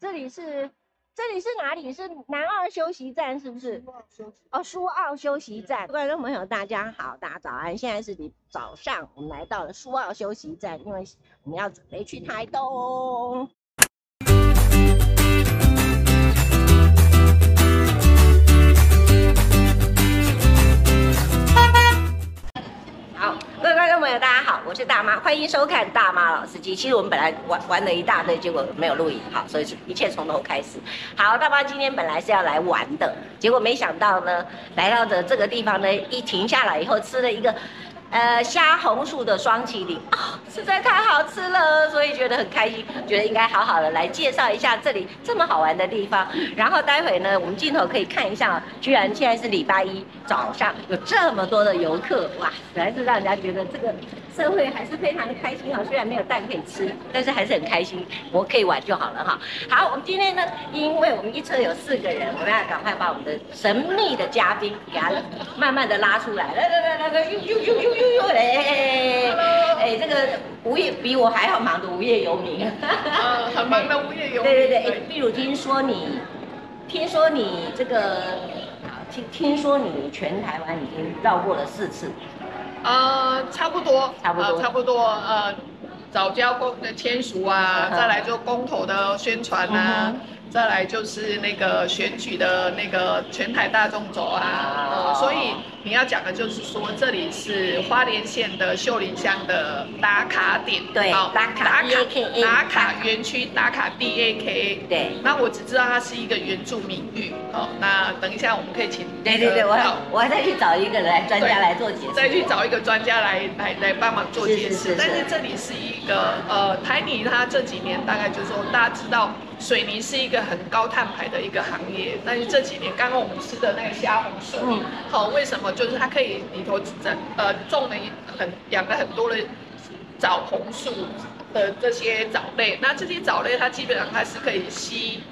这里是这里是哪里？是南二休息站是不是？哦，苏澳休息站。观众朋友大家好，大家早安。现在是你早上，我们来到了苏澳休息站，因为我们要准备去台东。好各位观众朋友，大家好，我是大妈，欢迎收看大妈老司机。其实我们本来玩玩了一大堆，结果没有录影，好，所以是一切从头开始。好，大妈今天本来是要来玩的，结果没想到呢，来到的这个地方呢，一停下来以后吃了一个。呃，虾红薯的双淇淋啊，实在太好吃了，所以觉得很开心，觉得应该好好的来介绍一下这里这么好玩的地方。然后待会呢，我们镜头可以看一下，居然现在是礼拜一早上，有这么多的游客，哇，实在是让人家觉得这个社会还是非常的开心哈。虽然没有蛋可以吃，但是还是很开心，我可以玩就好了哈。好，我们今天呢，因为我们一车有四个人，我们要赶快把我们的神秘的嘉宾给他慢慢的拉出来，来来来来来，呦呦呦呦。呦呦嘞，哎，这个无业比我还要忙的无业游民，啊，很忙的无业游民。对对对，对例如听说你，听说你这个，听听说你全台湾已经绕过了四次，呃，差不多，差不多，呃、差不多，呃，早交公的签署啊，再来做公投的宣传啊。嗯再来就是那个选举的那个全台大众走啊，呃，所以你要讲的就是说，这里是花莲县的秀林乡的打卡点，对，打卡打卡打卡园区打卡 D A K 对。那我只知道它是一个原住民域，哦，那等一下我们可以请，对对对，我我还再去找一个来专家来做解释，再去找一个专家来来来帮忙做解释。但是这里是一个呃台泥，它这几年大概就是说大家知道。水泥是一个很高碳排的一个行业，但是这几年刚刚我们吃的那个虾红素，嗯，好，为什么？就是它可以里头整呃种了很养了很多的枣红素的这些藻类，那这些藻类它基本上它是可以吸。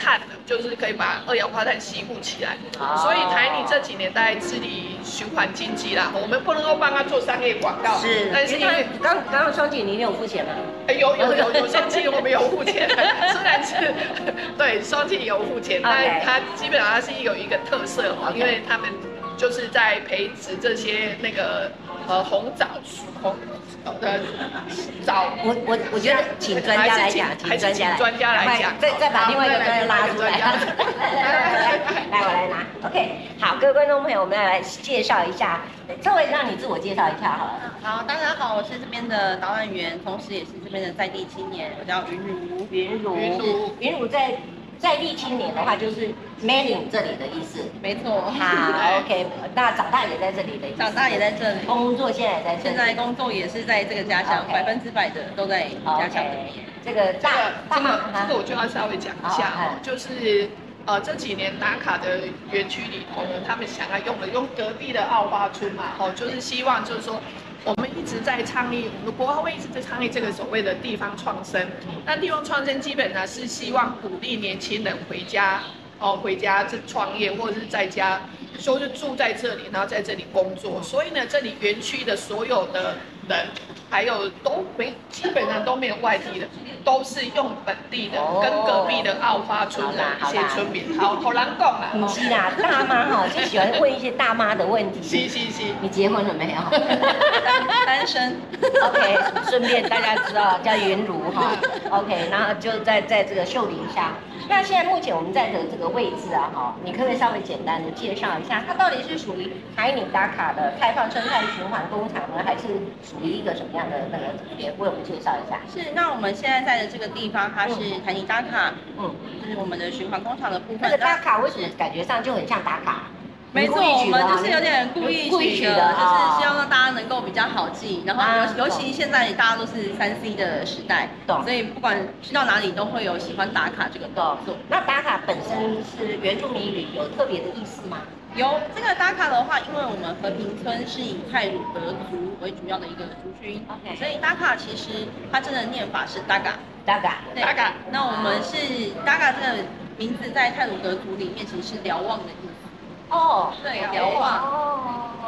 碳的，就是可以把二氧化碳吸附起来，oh. 所以台泥这几年在治理循环经济啦。我们不能够帮他做商业广告，是，但是因为刚刚刚双姐你有付钱吗？欸、有有有 有双姐我们有付钱，虽然是 对双姐有付钱，但它基本上它是有一个特色哈因为他们就是在培植这些那个呃红枣红。呃，找我我我觉得请专家来讲，请专家来专家来讲，再再把另外一个专家拉出来。来我来拿。OK，好，各位观众朋友，我们要来介绍一下，稍微让你自我介绍一下好了。好，大家好，我是这边的导览员，同时也是这边的在地青年，我叫云如。云如，云如，云如在。在立青年的话，就是 Manning 这里的意思。没错。好，OK。那长大也在这里的意思。长大也在这里。工作现在也在这里。现在工作也是在这个家乡，百分之百的都在家乡里面。Okay. 这个大，这个这个我就要稍微讲一下哦，就是呃这几年打卡的园区里头呢，他们想要用的用隔壁的奥花村嘛，哦，就是希望就是说。我们一直在倡议，我们国华会一直在倡议这个所谓的地方创生。那地方创生基本呢是希望鼓励年轻人回家，哦，回家这创业，或者是在家，说就住在这里，然后在这里工作。所以呢，这里园区的所有的人。还有都没，基本上都没有外地的，都是用本地的，跟隔壁的澳花村的一些村民，好好难讲啊。不是啦，大妈哈 就喜欢问一些大妈的问题。是是是。你结婚了没有？单身。OK，顺便大家知道叫云茹哈。OK，然后就在在这个秀林乡。那现在目前我们在的这个位置啊哈，你可不可以稍微简单的介绍一下，它到底是属于台泥打卡的开放生态循环工厂呢，还是属于一个什么样？的那个也为我们介绍一下。是，那我们现在在的这个地方，它是台泥打卡，嗯，就是我们的循环工厂的部分。那个打卡为什么感觉上就很像打卡？没错，我们就是有点故意故意取的，就是希望让大家能够比较好记。然后尤尤其现在大家都是三 C 的时代，懂。所以不管去到哪里都会有喜欢打卡这个动作。那打卡本身是原住民语，有特别的意思吗？有这个打卡的话，因为我们和平村是以泰鲁德族为主要的一个族群，OK，所以打卡其实它真的念法是打嘎，打嘎，打嘎。那我们是打嘎这个名字在泰鲁德族里面其实是瞭望的意思。哦，对，瞭望。哦。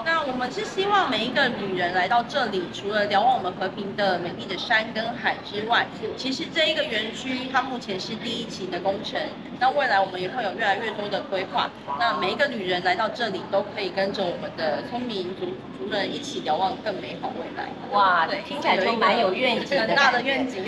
那我们是希望每一个女人来到这里，除了瞭望我们和平的美丽的山跟海之外，其实这一个园区它目前是第一期的工程，那未来我们也会有越来越多的规划。那每一个女人来到这里，都可以跟着我们的聪明族族人一起瞭望更美好未来。哇，对，听起来就蛮有愿景的，很大的愿景。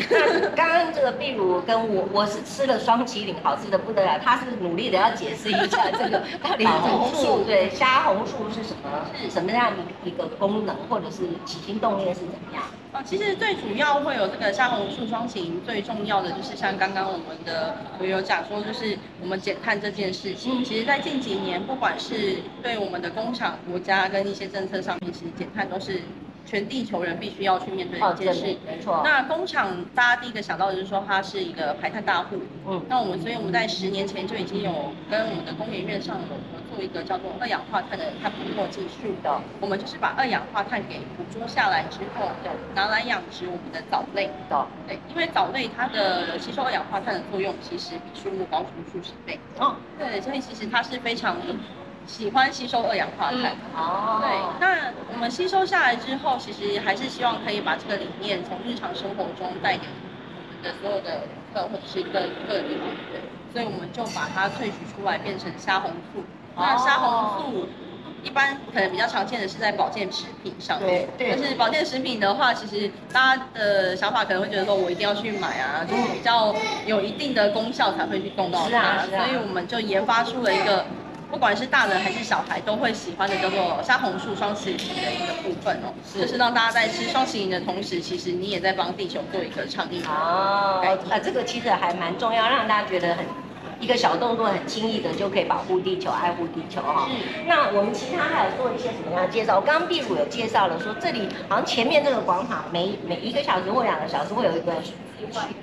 刚刚这个壁如跟我，我是吃了双麒麟，好吃的不得了。他是努力的要解释一下这个到底红树对虾红素是什么？是什么样的一个功能，或者是起心动念是怎么样？啊，其实最主要会有这个虾红素双型，最重要的就是像刚刚我们的我有讲说，就是我们减碳这件事情。其实，在近几年，不管是对我们的工厂、国家跟一些政策上面，其实减碳都是。全地球人必须要去面对的一件事，没错。那工厂大家第一个想到的就是说，它是一个排碳大户。嗯。那我们，所以我们在十年前就已经有跟我们的工研院上有合作一个叫做二氧化碳的碳捕获技术的。我们就是把二氧化碳给捕捉下来之后，拿来养殖我们的藻类。的。对，因为藻类它的吸收二氧化碳的作用其实比树木高出数十倍。哦。对，所以其实它是非常。喜欢吸收二氧化碳，哦、嗯，对，那我们吸收下来之后，其实还是希望可以把这个理念从日常生活中带给我们的所有的客或者是各个领域，对，所以我们就把它萃取出来变成虾红素。哦、那虾红素一般可能比较常见的是在保健食品上面，对，对，就是保健食品的话，其实大家的想法可能会觉得说，我一定要去买啊，就是比较有一定的功效才会去动到它，所以我们就研发出了一个。不管是大人还是小孩都会喜欢的，叫做虾红素双食饮的一个部分哦，是就是让大家在吃双食饮的同时，其实你也在帮地球做一个倡议哦。啊，这个其实还蛮重要，让大家觉得很一个小动作，很轻易的就可以保护地球、爱护地球哈。是。那我们其他还有做一些什么样的介绍？我刚刚壁如有介绍了，说这里好像前面这个广场每每一个小时或两个小时会有一个。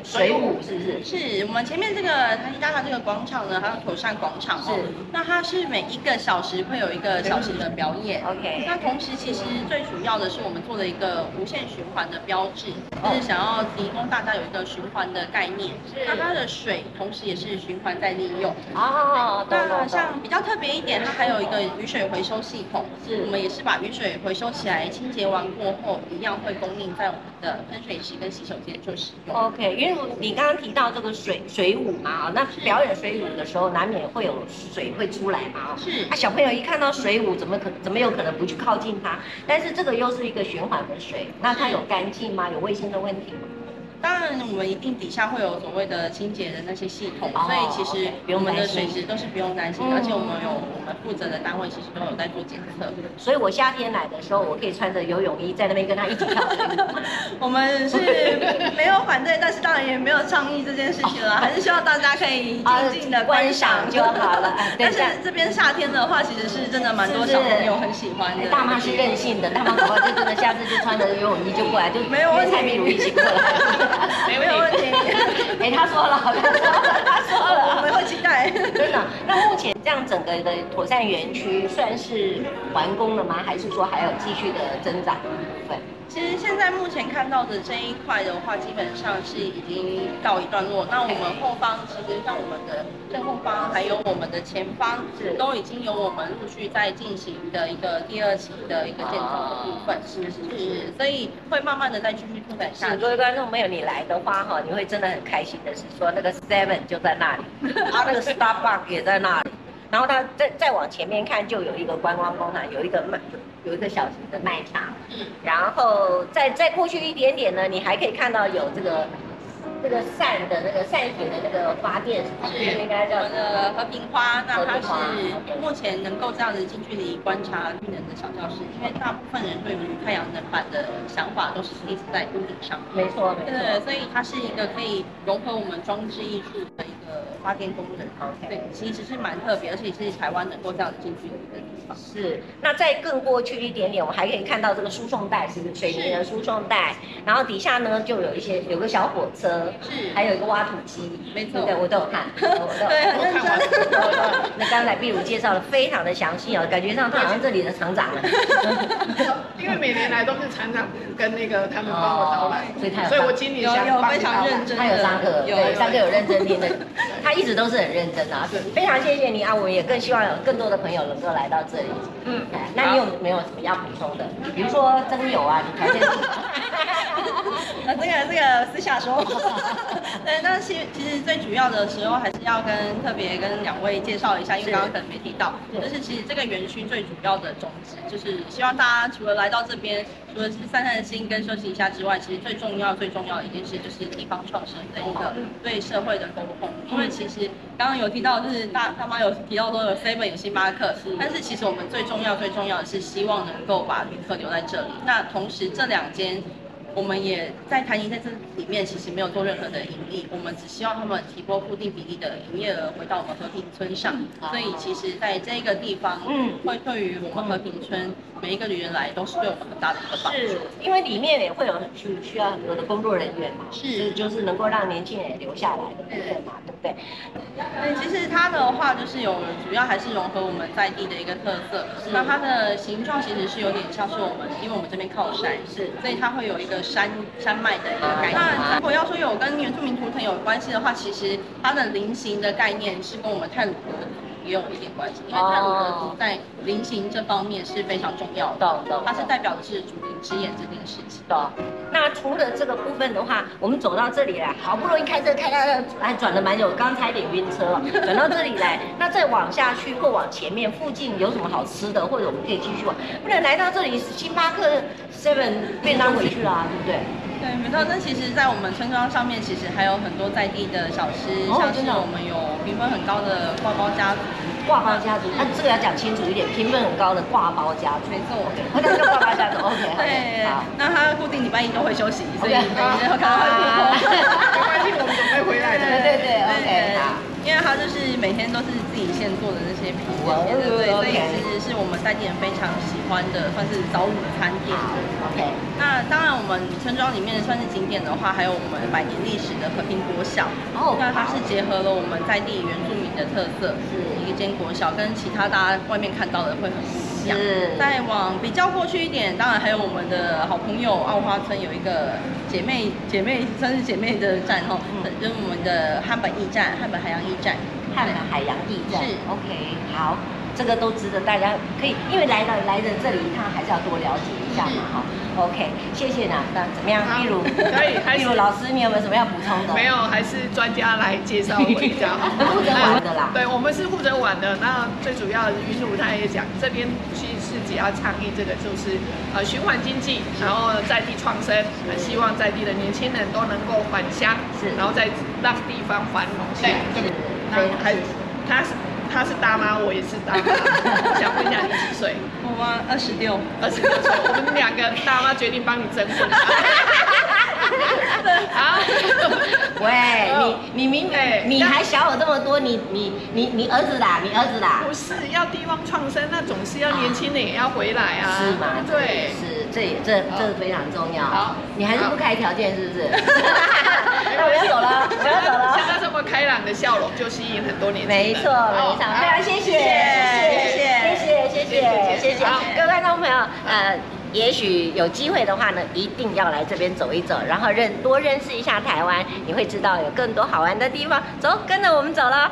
水舞是不是？是我们前面这个台新大桥这个广场呢，还有妥善广场哦。是。那它是每一个小时会有一个小时的表演。OK。那同时其实最主要的是我们做了一个无限循环的标志，就是想要提供大家有一个循环的概念。是。那它的水同时也是循环再利用。哦。那像比较特别一点，它还有一个雨水回收系统。是。我们也是把雨水回收起来，清洁完过后，一样会供应在我们的喷水池跟洗手间做使用。OK，因为你刚刚提到这个水水舞嘛，啊，那表演水舞的时候难免会有水会出来嘛，是啊，小朋友一看到水舞，怎么可怎么有可能不去靠近它？但是这个又是一个循环的水，那它有干净吗？有卫生的问题吗？当然，我们一定底下会有所谓的清洁的那些系统，所以其实我们的水质都是不用担心，而且我们有我们负责的单位其实都有在做检测。所以我夏天来的时候，我可以穿着游泳衣在那边跟他一起跳水。我们是没有反对，但是当然也没有倡议这件事情了，还是希望大家可以静静的观赏就好了。但是这边夏天的话，其实是真的蛮多小朋友很喜欢的。大妈是任性的，大妈的话就真的下次就穿着游泳衣就过来，就没有问题，壁如一起过来。没有问题。哎，他说了，他说了，他说了，我们会期待。真的。那目前这样整个的妥善园区算是完工了吗？还是说还有继续的增长的部分？其实现在目前看到的这一块的话，基本上是已经告一段落。那我们后方其实像我们的正后方，还有我们的前方，是都已经有我们陆续在进行的一个第二期的一个建造的部分。是是是，所以会慢慢的再继续拓展下去。各位观众朋友，你来的话哈，你会真的很开心的是说，那个 Seven 就在那里，他 那个 Starbucks 也在那里。然后他再再往前面看，就有一个观光工厂，有一个卖有一个小型的卖场。嗯。然后再再过去一点点呢，你还可以看到有这个。这个扇的那个扇形的那个花店是应该叫我们的和平花，那它是目前能够这样子近距离观察绿能的小教室，因为大部分人对于太阳能板的想法都是立在屋顶上。没错，没错。对，所以它是一个可以融合我们装置艺术的一个发电功能。OK，对，其实是蛮特别，而且是台湾能够这样子近距离的地方。是，那再更过去一点点，我们还可以看到这个输送带，是不是水泥的输送带？然后底下呢就有一些有个小火车。是，还有一个挖土机，没错，对，我都有看，我都对，很认真。那刚才壁如介绍的非常的详细哦，感觉上他好像这里的厂长了。因为每年来都是厂长跟那个他们帮我导览，所以他有，所以我今年想有非常认真，他有三个，对，三个有认真听的，他一直都是很认真啊。非常谢谢你啊，我也更希望有更多的朋友能够来到这里。嗯，那你有没有什么要补充的？比如说增油啊，你条件。那这个这个私下说。对，但是其其实最主要的时候还是要跟特别跟两位介绍一下，因为刚刚可能没提到，就是其实这个园区最主要的宗旨就是希望大家除了来到这边，除了是散散心跟休息一下之外，其实最重要最重要的一件事就是地方创生的一个对社会的沟通。因为其实刚刚有提到，就是大大妈有提到说有 seven 有星巴克，但是其实我们最重要最重要的是希望能够把旅客留在这里。那同时这两间。我们也在台泥在这里面，其实没有做任何的盈利，我们只希望他们提拨固定比例的营业额回到我们和平村上。所以其实在这个地方，嗯，会对于我们和平村每一个旅人来都是对我们很大的一个帮助。是，因为里面也会有需需要很多的工作人员嘛，是，就是能够让年轻人留下来的部分嘛，对不对？对，其实它的话就是有主要还是融合我们在地的一个特色。那它的形状其实是有点像是我们，因为我们这边靠山，是，所以它会有一个。山山脉的一个概念。那如果要说有跟原住民图腾有关系的话，其实它的菱形的概念是跟我们泰鲁阁也有一点关系，因为太鲁阁在菱形这方面是非常重要的，它是代表的是主灵之眼这件事情。那除了这个部分的话，我们走到这里来，好不容易开车开到还转了蛮久，刚才有点晕车了，转到这里来，那再往下去或往前面附近有什么好吃的，或者我们可以继续往，不能来到这里星巴克 seven 便当回去啦，对不对？对，没错。那其实，在我们村庄上面，其实还有很多在地的小吃，像是我们有评分很高的挂包家族。挂包家族，那这个要讲清楚一点，评分很高的挂包家族。没错，OK。那叫挂包家族，OK。对，好。那他固定礼拜一都会休息，所以每天都看到他。没关系，我们准备回来的。对对对，OK。好。因为它就是每天都是自己现做的那些皮，对对对，所以其实是我们在地人非常喜欢的，算是早午餐店。OK，那当然我们村庄里面算是景点的话，还有我们百年历史的和平国小。哦，那它是结合了我们在地原住民的特色，是。一间国小，跟其他大家外面看到的会很不一样。是。再往比较过去一点，当然还有我们的好朋友奥花村有一个姐妹姐妹算是姐妹的站哈，就是我们的汉本驿站，汉本海洋驿。站汉本海洋驿站是 OK 好，这个都值得大家可以，因为来到来的这里一趟，还是要多了解一下嘛哈。OK，谢谢呢。那怎么样？壁如可以，壁如老师，你有没有什么要补充的？没有，还是专家来介绍我比较好。负责玩的啦。对，我们是负责玩的。那最主要的云如他也讲，这边其实是只要倡议这个，就是呃循环经济，然后在地创生，希望在地的年轻人都能够返乡，是，然后再让地方繁荣起来。对。还他是他是大妈，我也是大妈。想问一下你几岁？我吗？二十六。二十六岁，我们两个大妈决定帮你征婚。好。喂，你你明明你还小我这么多，你你你你儿子啦，你儿子啦。不是要地方创生，那总是要年轻人也要回来啊。是吗？对。是。这这这是非常重要。好，你还是不开条件是不是？那我要走了，我要走了。像他这么开朗的笑容，就吸引很多年轻人。没错，非常非常谢谢，谢谢，谢谢，谢谢，谢谢。各位观众朋友，呃，也许有机会的话呢，一定要来这边走一走，然后认多认识一下台湾，你会知道有更多好玩的地方。走，跟着我们走了。